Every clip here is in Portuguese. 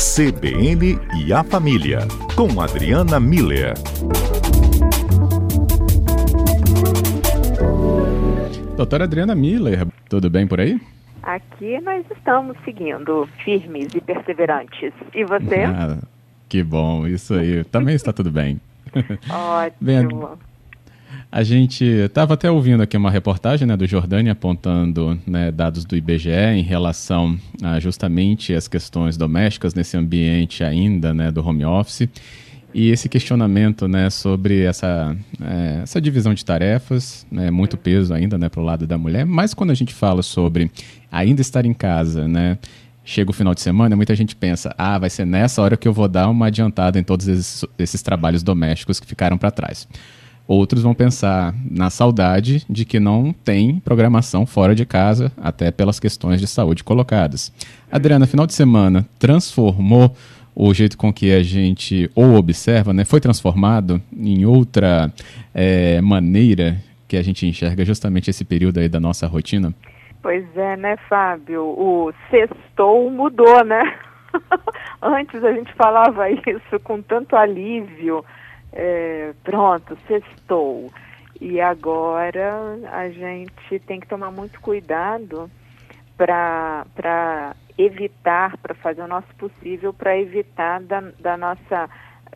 CBN e a Família, com Adriana Miller. Doutora Adriana Miller, tudo bem por aí? Aqui nós estamos seguindo, firmes e perseverantes. E você? Ah, que bom, isso aí. Também está tudo bem. Ótimo. Bem, a gente estava até ouvindo aqui uma reportagem né, do Jordânia apontando né, dados do IBGE em relação a justamente as questões domésticas nesse ambiente ainda né, do home office e esse questionamento né, sobre essa, é, essa divisão de tarefas, né, muito peso ainda né, para o lado da mulher, mas quando a gente fala sobre ainda estar em casa, né, chega o final de semana, muita gente pensa, ah, vai ser nessa hora que eu vou dar uma adiantada em todos esses, esses trabalhos domésticos que ficaram para trás. Outros vão pensar na saudade de que não tem programação fora de casa, até pelas questões de saúde colocadas. Adriana, final de semana transformou o jeito com que a gente ou observa, né? Foi transformado em outra é, maneira que a gente enxerga justamente esse período aí da nossa rotina? Pois é, né, Fábio? O sextou mudou, né? Antes a gente falava isso com tanto alívio é, pronto, sextou. E agora a gente tem que tomar muito cuidado para evitar, para fazer o nosso possível para evitar da, da, nossa,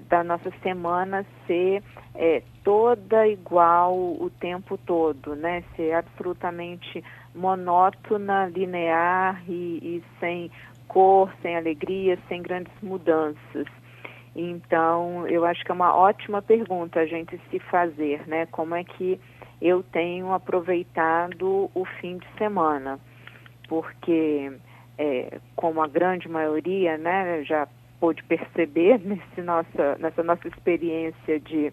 da nossa semana ser é, toda igual o tempo todo, né? Ser absolutamente monótona, linear e, e sem cor, sem alegria, sem grandes mudanças. Então, eu acho que é uma ótima pergunta a gente se fazer, né? Como é que eu tenho aproveitado o fim de semana? Porque, é, como a grande maioria, né, já pôde perceber nesse nossa, nessa nossa experiência de,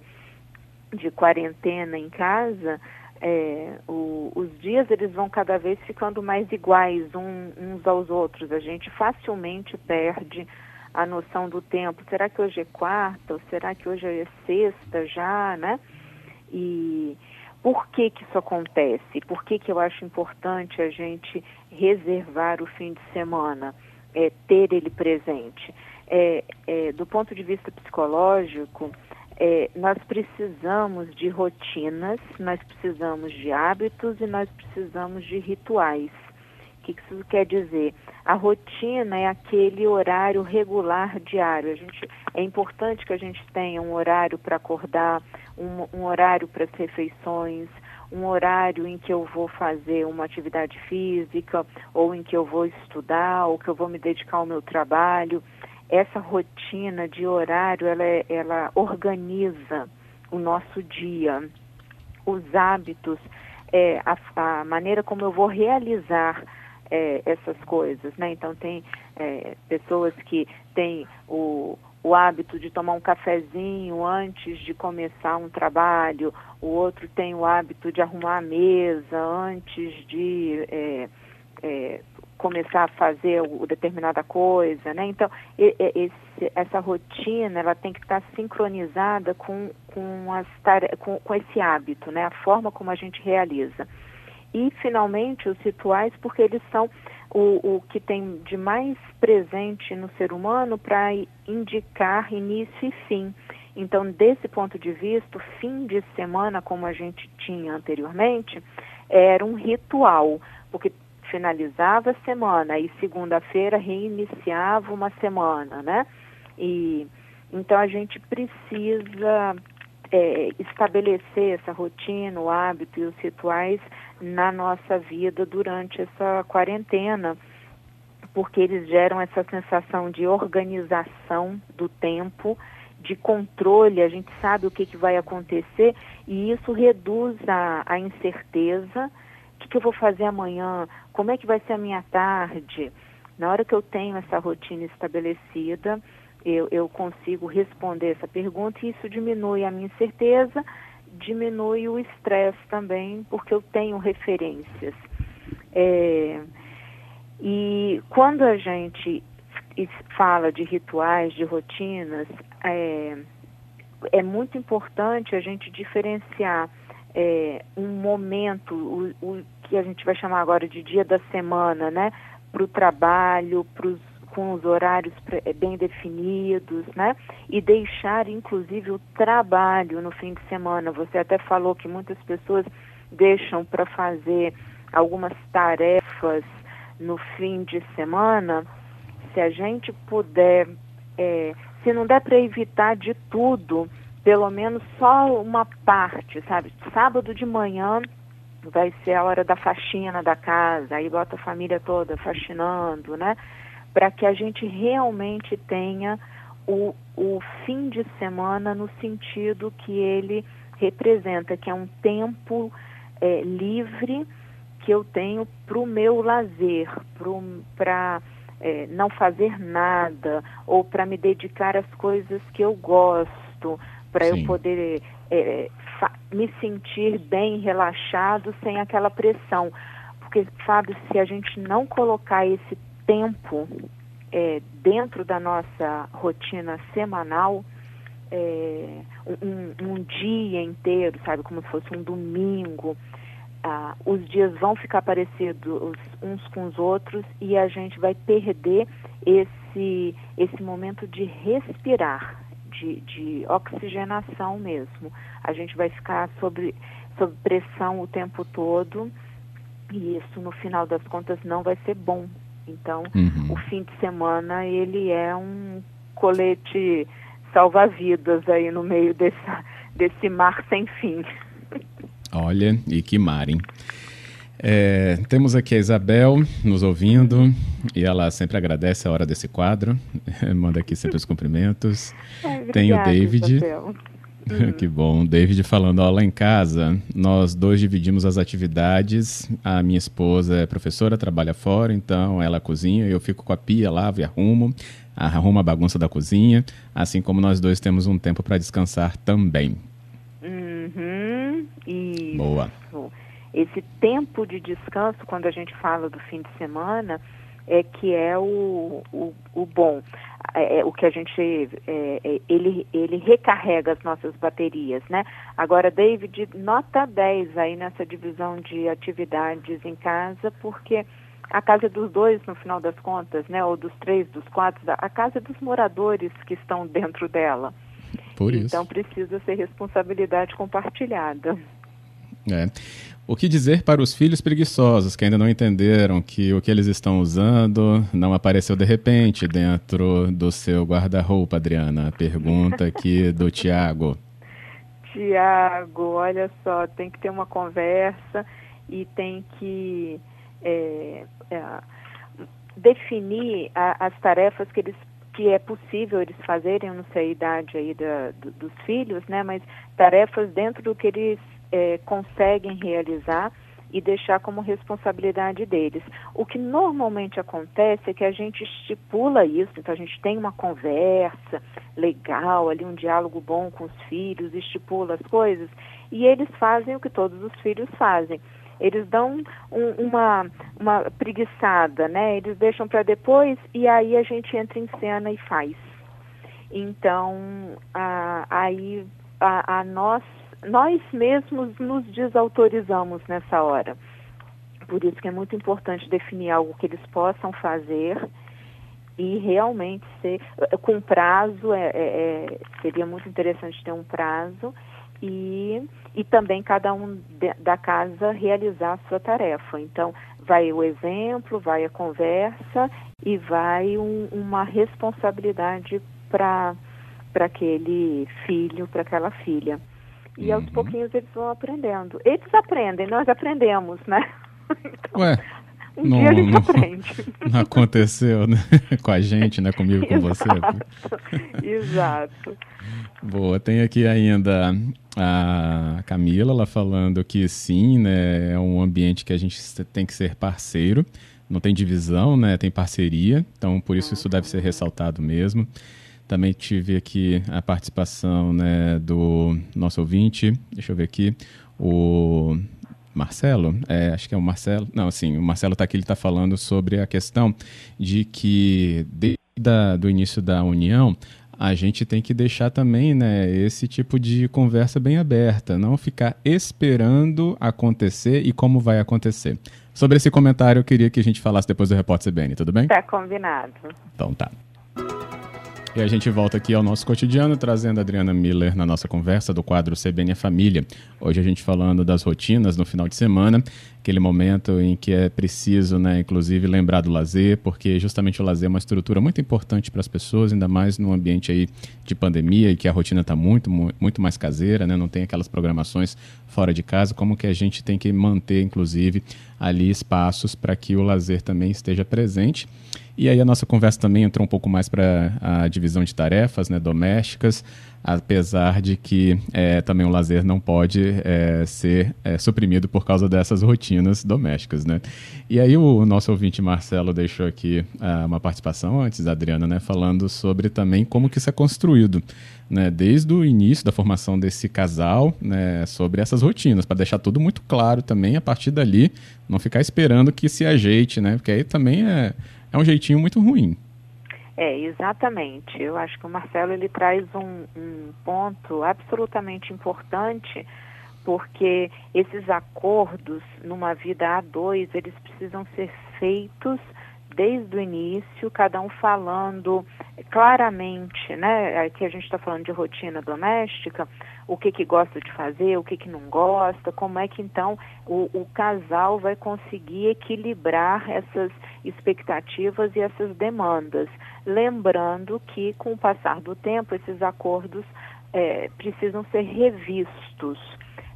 de quarentena em casa, é, o, os dias eles vão cada vez ficando mais iguais um, uns aos outros. A gente facilmente perde a noção do tempo. Será que hoje é quarta? Ou será que hoje é sexta já, né? E por que que isso acontece? Por que que eu acho importante a gente reservar o fim de semana, é, ter ele presente? É, é, do ponto de vista psicológico, é, nós precisamos de rotinas, nós precisamos de hábitos e nós precisamos de rituais. O que isso quer dizer? A rotina é aquele horário regular diário. A gente, é importante que a gente tenha um horário para acordar, um, um horário para as refeições, um horário em que eu vou fazer uma atividade física, ou em que eu vou estudar, ou que eu vou me dedicar ao meu trabalho. Essa rotina de horário, ela, é, ela organiza o nosso dia, os hábitos, é, a, a maneira como eu vou realizar é, essas coisas, né? Então tem é, pessoas que têm o, o hábito de tomar um cafezinho antes de começar um trabalho, o outro tem o hábito de arrumar a mesa antes de é, é, começar a fazer o, determinada coisa, né? Então esse, essa rotina ela tem que estar sincronizada com com, as com, com esse hábito, né? A forma como a gente realiza. E, finalmente, os rituais, porque eles são o, o que tem de mais presente no ser humano para indicar início e fim. Então, desse ponto de vista, o fim de semana, como a gente tinha anteriormente, era um ritual, porque finalizava a semana e segunda-feira reiniciava uma semana, né? E então a gente precisa é, estabelecer essa rotina, o hábito e os rituais na nossa vida durante essa quarentena, porque eles geram essa sensação de organização do tempo, de controle, a gente sabe o que, que vai acontecer e isso reduz a, a incerteza. O que, que eu vou fazer amanhã? Como é que vai ser a minha tarde? Na hora que eu tenho essa rotina estabelecida, eu, eu consigo responder essa pergunta e isso diminui a minha incerteza, diminui o estresse também, porque eu tenho referências. É, e quando a gente fala de rituais, de rotinas, é, é muito importante a gente diferenciar é, um momento, o, o, que a gente vai chamar agora de dia da semana, né? Para o trabalho, para os com os horários eh, bem definidos, né? E deixar, inclusive, o trabalho no fim de semana. Você até falou que muitas pessoas deixam para fazer algumas tarefas no fim de semana. Se a gente puder, é, se não der para evitar de tudo, pelo menos só uma parte, sabe? Sábado de manhã vai ser a hora da faxina da casa, aí bota a família toda faxinando, né? Para que a gente realmente tenha o, o fim de semana no sentido que ele representa, que é um tempo é, livre que eu tenho para o meu lazer, para é, não fazer nada, ou para me dedicar às coisas que eu gosto, para eu poder é, me sentir bem, relaxado, sem aquela pressão. Porque, Fábio, se a gente não colocar esse tempo é, dentro da nossa rotina semanal, é, um, um, dia inteiro, sabe, como se fosse um domingo, ah, os dias vão ficar parecidos uns com os outros e a gente vai perder esse, esse momento de respirar, de, de oxigenação mesmo. A gente vai ficar sob, sob pressão o tempo todo e isso, no final das contas, não vai ser bom. Então, uhum. o fim de semana, ele é um colete salva-vidas aí no meio dessa, desse mar sem fim. Olha, e que mar, hein? É, temos aqui a Isabel nos ouvindo e ela sempre agradece a hora desse quadro, manda aqui sempre os cumprimentos. É, Tem o David. que bom. David falando, ó, lá em casa, nós dois dividimos as atividades. A minha esposa é professora, trabalha fora, então ela cozinha, eu fico com a pia, lavo e arrumo, arrumo a bagunça da cozinha, assim como nós dois temos um tempo para descansar também. Uhum, isso. Boa esse tempo de descanso, quando a gente fala do fim de semana, é que é o, o, o bom. É, é, o que a gente é, é, ele, ele recarrega as nossas baterias, né? Agora, David, nota 10 aí nessa divisão de atividades em casa, porque a casa dos dois, no final das contas, né? Ou dos três, dos quatro, a casa dos moradores que estão dentro dela. Por isso. Então precisa ser responsabilidade compartilhada. É. O que dizer para os filhos preguiçosos que ainda não entenderam que o que eles estão usando não apareceu de repente dentro do seu guarda-roupa, Adriana? Pergunta aqui do Tiago. Tiago, olha só, tem que ter uma conversa e tem que é, é, definir a, as tarefas que eles que é possível eles fazerem, eu não sei a idade aí da, do, dos filhos, né, mas tarefas dentro do que eles é, conseguem realizar e deixar como responsabilidade deles. O que normalmente acontece é que a gente estipula isso, então a gente tem uma conversa legal, ali um diálogo bom com os filhos, estipula as coisas e eles fazem o que todos os filhos fazem. Eles dão um, uma, uma preguiçada, né? Eles deixam para depois e aí a gente entra em cena e faz. Então, a, aí a, a nós mesmos nos desautorizamos nessa hora. Por isso que é muito importante definir algo que eles possam fazer e realmente ser com prazo é, é, é, seria muito interessante ter um prazo e, e também cada um de, da casa realizar a sua tarefa. Então vai o exemplo, vai a conversa e vai um, uma responsabilidade para para aquele filho, para aquela filha. E uhum. aos pouquinhos eles vão aprendendo. Eles aprendem, nós aprendemos, né? Então, Ué, um não, dia a gente não, aprende. Não aconteceu, né? Com a gente, né? Comigo, com você. Exato. Boa, tem aqui ainda a Camila, ela falando que sim, né? É um ambiente que a gente tem que ser parceiro. Não tem divisão, né? Tem parceria. Então, por isso, isso deve ser ressaltado mesmo. Também tive aqui a participação né, do nosso ouvinte, deixa eu ver aqui, o Marcelo, é, acho que é o Marcelo, não, assim, o Marcelo está aqui, ele está falando sobre a questão de que desde o início da União, a gente tem que deixar também né, esse tipo de conversa bem aberta, não ficar esperando acontecer e como vai acontecer. Sobre esse comentário, eu queria que a gente falasse depois do repórter CBN, tudo bem? Tá combinado. Então tá. E a gente volta aqui ao nosso cotidiano, trazendo a Adriana Miller na nossa conversa do quadro CBN Família. Hoje a gente falando das rotinas no final de semana, aquele momento em que é preciso, né, inclusive, lembrar do lazer, porque justamente o lazer é uma estrutura muito importante para as pessoas, ainda mais num ambiente aí de pandemia e que a rotina está muito, muito mais caseira, né, não tem aquelas programações fora de casa, como que a gente tem que manter, inclusive, ali espaços para que o lazer também esteja presente. E aí a nossa conversa também entrou um pouco mais para a divisão de tarefas né, domésticas, apesar de que é, também o lazer não pode é, ser é, suprimido por causa dessas rotinas domésticas. Né? E aí o nosso ouvinte Marcelo deixou aqui uh, uma participação antes, Adriana, né, falando sobre também como que isso é construído. Né, desde o início da formação desse casal, né, sobre essas rotinas, para deixar tudo muito claro também, a partir dali, não ficar esperando que se ajeite, né, porque aí também é, é um jeitinho muito ruim. É, exatamente. Eu acho que o Marcelo ele traz um, um ponto absolutamente importante, porque esses acordos numa vida a dois, eles precisam ser feitos desde o início, cada um falando claramente, né? Aqui a gente está falando de rotina doméstica, o que que gosta de fazer, o que que não gosta, como é que então o, o casal vai conseguir equilibrar essas expectativas e essas demandas. Lembrando que com o passar do tempo esses acordos é, precisam ser revistos,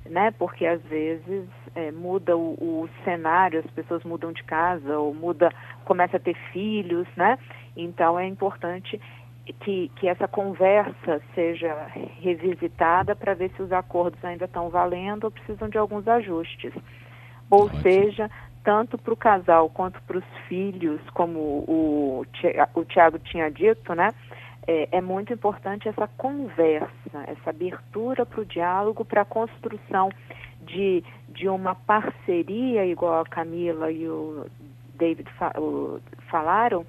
né? Porque às vezes é, muda o, o, cenário, as pessoas mudam de casa ou muda, começa a ter filhos, né? Então é importante que, que essa conversa seja revisitada para ver se os acordos ainda estão valendo ou precisam de alguns ajustes. Ou Ótimo. seja, tanto para o casal quanto para os filhos, como o, o Tiago tinha dito, né? É, é, muito importante essa conversa, essa abertura para o diálogo, para a construção de, de uma parceria, igual a Camila e o David fa o, falaram,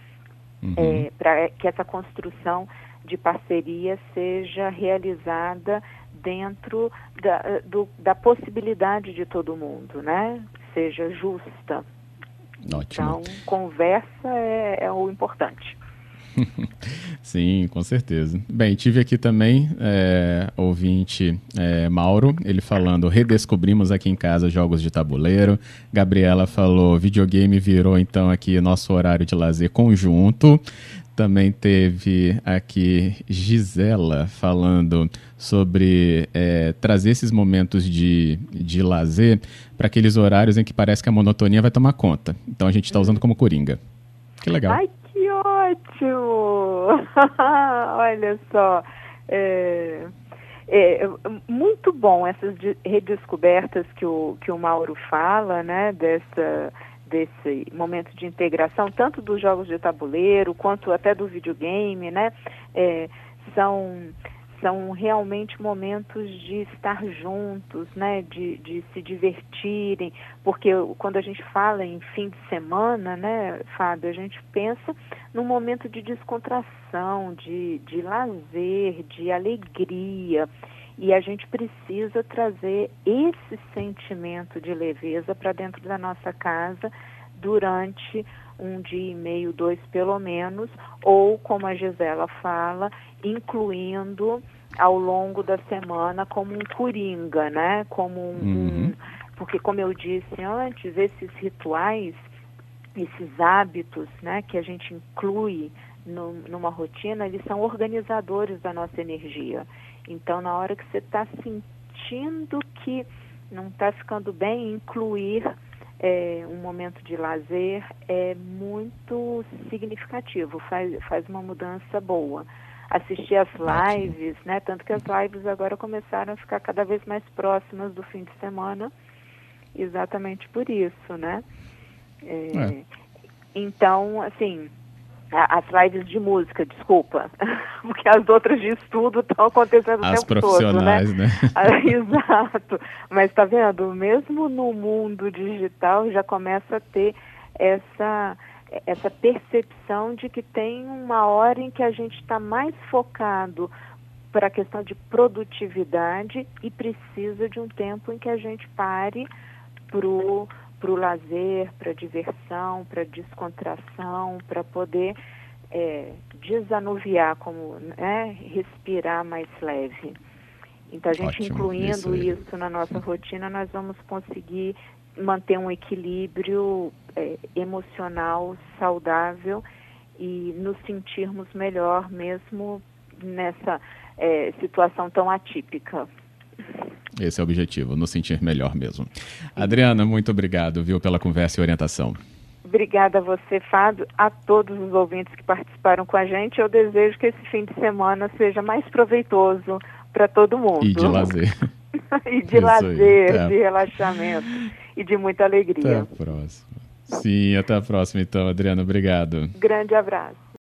uhum. é, para que essa construção de parceria seja realizada dentro da, do, da possibilidade de todo mundo, né? Seja justa. Ótimo. Então, conversa é, é o importante. Sim, com certeza. Bem, tive aqui também é, ouvinte é, Mauro, ele falando: redescobrimos aqui em casa jogos de tabuleiro. Gabriela falou: videogame virou então aqui nosso horário de lazer conjunto. Também teve aqui Gisela falando sobre é, trazer esses momentos de, de lazer para aqueles horários em que parece que a monotonia vai tomar conta. Então a gente está usando como coringa. Que legal. Ai, que ótimo! Olha só. É, é, muito bom essas redescobertas que o, que o Mauro fala, né? Dessa desse momento de integração, tanto dos jogos de tabuleiro quanto até do videogame, né? É, são são realmente momentos de estar juntos, né, de, de se divertirem, porque quando a gente fala em fim de semana, né, Fábio, a gente pensa num momento de descontração, de, de lazer, de alegria, e a gente precisa trazer esse sentimento de leveza para dentro da nossa casa durante um dia e meio, dois pelo menos, ou como a Gisela fala, incluindo ao longo da semana como um coringa, né? Como um, uhum. um porque como eu disse antes, esses rituais, esses hábitos, né, que a gente inclui no, numa rotina, eles são organizadores da nossa energia. Então, na hora que você está sentindo que não está ficando bem, incluir é, um momento de lazer é muito significativo, faz, faz uma mudança boa. Assistir as lives, né? Tanto que as lives agora começaram a ficar cada vez mais próximas do fim de semana, exatamente por isso, né? É, é. Então, assim, as lives de música, desculpa, porque as outras de estudo estão acontecendo as o tempo profissionais, todo, né? né? Ah, exato. Mas tá vendo, mesmo no mundo digital já começa a ter essa essa percepção de que tem uma hora em que a gente está mais focado para a questão de produtividade e precisa de um tempo em que a gente pare para o lazer, para a diversão, para a descontração, para poder é, desanuviar, como né, respirar mais leve. Então, a gente Ótimo, incluindo isso, isso, na nossa rotina, nós vamos conseguir manter um equilíbrio é, emocional saudável e nos sentirmos melhor mesmo nessa é, situação tão atípica. Esse é o objetivo, nos sentir melhor mesmo. Adriana, muito obrigado, viu, pela conversa e orientação. Obrigada a você, Fábio, a todos os ouvintes que participaram com a gente. Eu desejo que esse fim de semana seja mais proveitoso para todo mundo. E de lazer. e de Isso lazer, de relaxamento e de muita alegria. Até a próxima. Sim, até a próxima então, Adriana. Obrigado. Grande abraço.